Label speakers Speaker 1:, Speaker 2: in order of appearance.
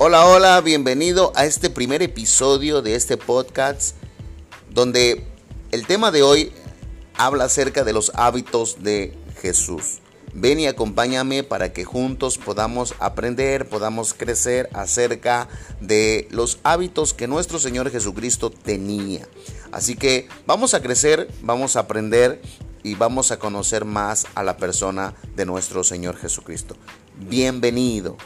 Speaker 1: Hola, hola, bienvenido a este primer episodio de este podcast donde el tema de hoy habla acerca de los hábitos de Jesús. Ven y acompáñame para que juntos podamos aprender, podamos crecer acerca de los hábitos que nuestro Señor Jesucristo tenía. Así que vamos a crecer, vamos a aprender y vamos a conocer más a la persona de nuestro Señor Jesucristo. Bienvenido.